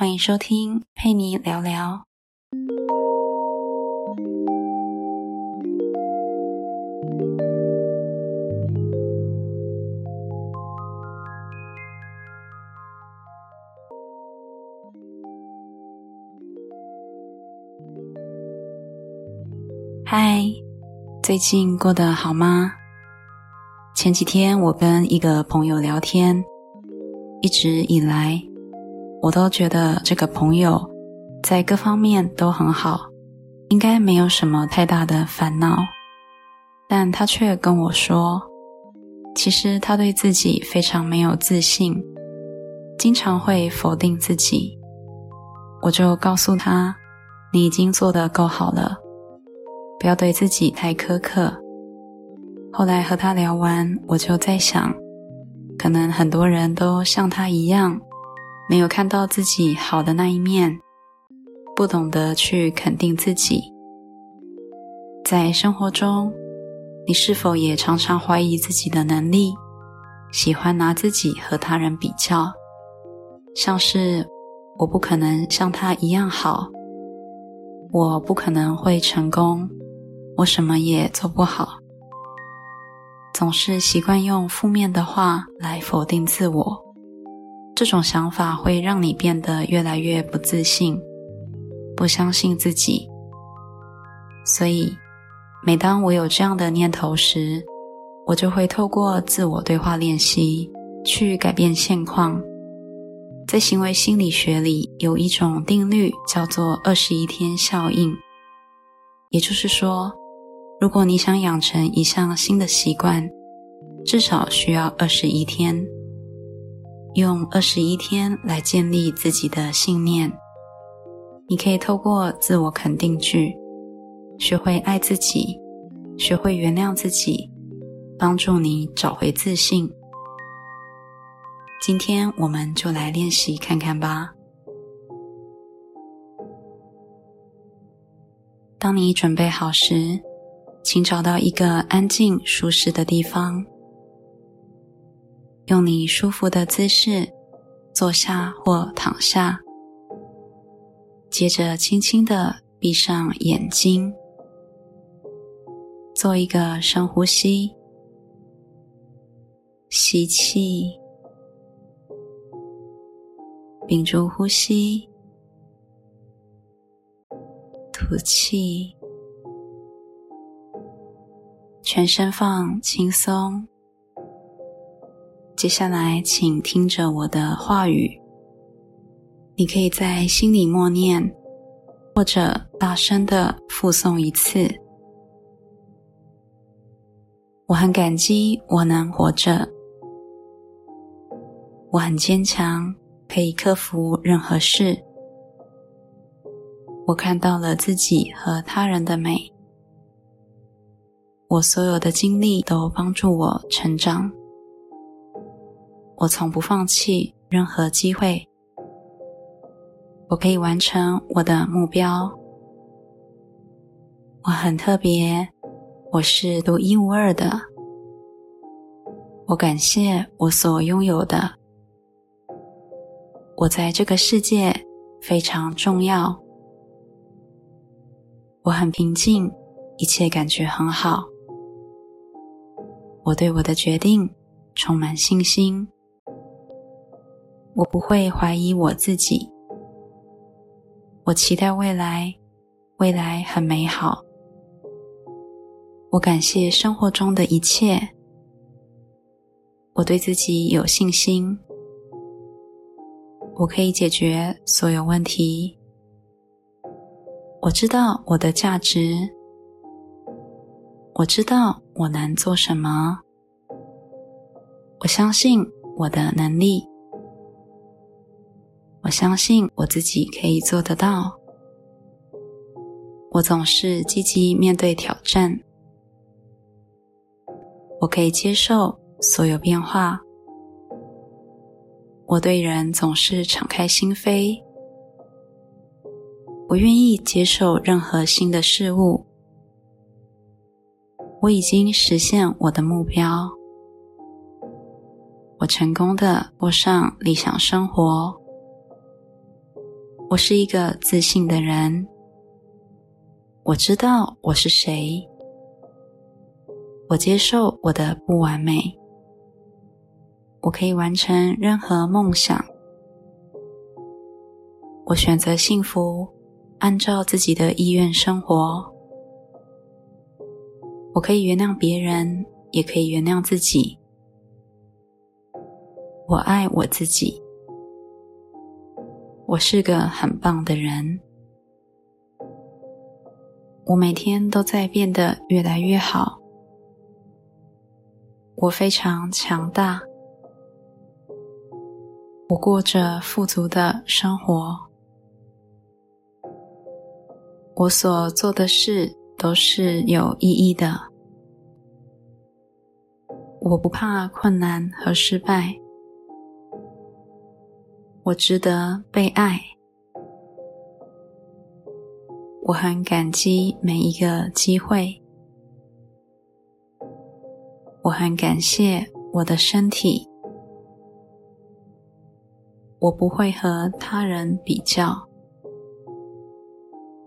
欢迎收听佩妮聊聊。嗨，最近过得好吗？前几天我跟一个朋友聊天，一直以来。我都觉得这个朋友在各方面都很好，应该没有什么太大的烦恼。但他却跟我说，其实他对自己非常没有自信，经常会否定自己。我就告诉他，你已经做得够好了，不要对自己太苛刻。后来和他聊完，我就在想，可能很多人都像他一样。没有看到自己好的那一面，不懂得去肯定自己。在生活中，你是否也常常怀疑自己的能力？喜欢拿自己和他人比较，像是我不可能像他一样好，我不可能会成功，我什么也做不好。总是习惯用负面的话来否定自我。这种想法会让你变得越来越不自信，不相信自己。所以，每当我有这样的念头时，我就会透过自我对话练习去改变现况。在行为心理学里，有一种定律叫做“二十一天效应”，也就是说，如果你想养成一项新的习惯，至少需要二十一天。用二十一天来建立自己的信念。你可以透过自我肯定句，学会爱自己，学会原谅自己，帮助你找回自信。今天我们就来练习看看吧。当你准备好时，请找到一个安静、舒适的地方。用你舒服的姿势坐下或躺下，接着轻轻的闭上眼睛，做一个深呼吸，吸气，屏住呼吸，吐气，全身放轻松。接下来，请听着我的话语。你可以在心里默念，或者大声的复诵一次。我很感激我能活着，我很坚强，可以克服任何事。我看到了自己和他人的美，我所有的经历都帮助我成长。我从不放弃任何机会，我可以完成我的目标。我很特别，我是独一无二的。我感谢我所拥有的，我在这个世界非常重要。我很平静，一切感觉很好。我对我的决定充满信心。我不会怀疑我自己。我期待未来，未来很美好。我感谢生活中的一切。我对自己有信心。我可以解决所有问题。我知道我的价值。我知道我能做什么。我相信我的能力。我相信我自己可以做得到。我总是积极面对挑战。我可以接受所有变化。我对人总是敞开心扉。我愿意接受任何新的事物。我已经实现我的目标。我成功的过上理想生活。我是一个自信的人。我知道我是谁。我接受我的不完美。我可以完成任何梦想。我选择幸福，按照自己的意愿生活。我可以原谅别人，也可以原谅自己。我爱我自己。我是个很棒的人。我每天都在变得越来越好。我非常强大。我过着富足的生活。我所做的事都是有意义的。我不怕困难和失败。我值得被爱。我很感激每一个机会。我很感谢我的身体。我不会和他人比较。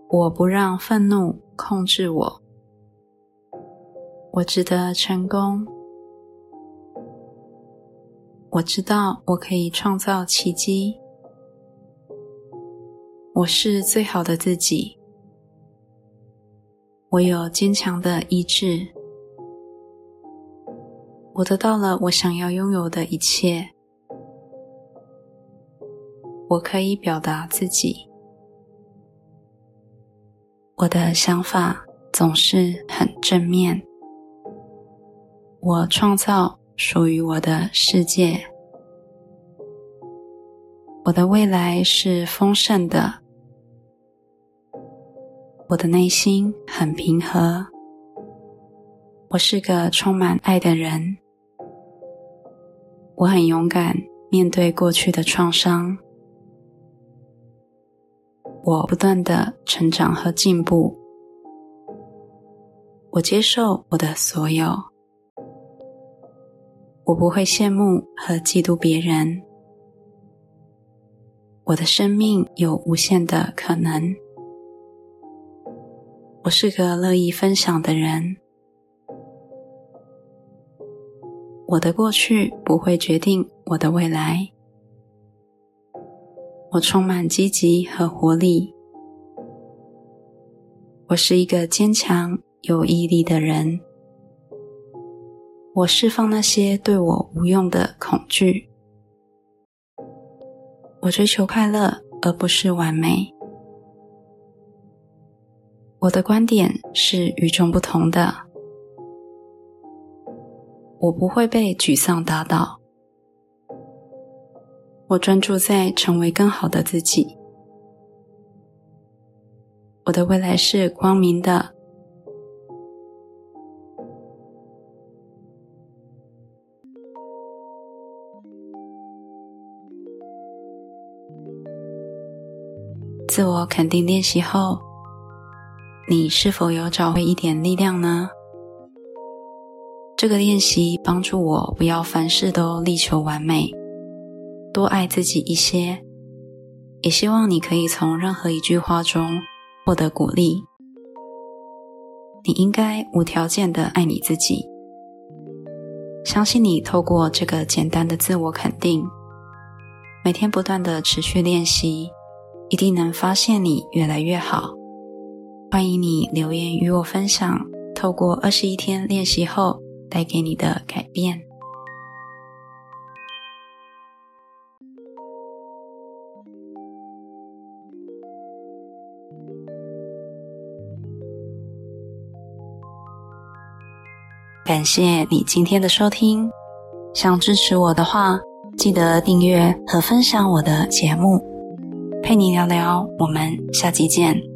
我不让愤怒控制我。我值得成功。我知道我可以创造奇迹。我是最好的自己。我有坚强的意志。我得到了我想要拥有的一切。我可以表达自己。我的想法总是很正面。我创造。属于我的世界，我的未来是丰盛的。我的内心很平和。我是个充满爱的人。我很勇敢面对过去的创伤。我不断的成长和进步。我接受我的所有。我不会羡慕和嫉妒别人。我的生命有无限的可能。我是个乐意分享的人。我的过去不会决定我的未来。我充满积极和活力。我是一个坚强有毅力的人。我释放那些对我无用的恐惧。我追求快乐，而不是完美。我的观点是与众不同的。我不会被沮丧打倒。我专注在成为更好的自己。我的未来是光明的。自我肯定练习后，你是否有找回一点力量呢？这个练习帮助我不要凡事都力求完美，多爱自己一些。也希望你可以从任何一句话中获得鼓励。你应该无条件的爱你自己。相信你透过这个简单的自我肯定，每天不断的持续练习。一定能发现你越来越好。欢迎你留言与我分享，透过二十一天练习后带给你的改变。感谢你今天的收听。想支持我的话，记得订阅和分享我的节目。陪你聊聊，我们下期见。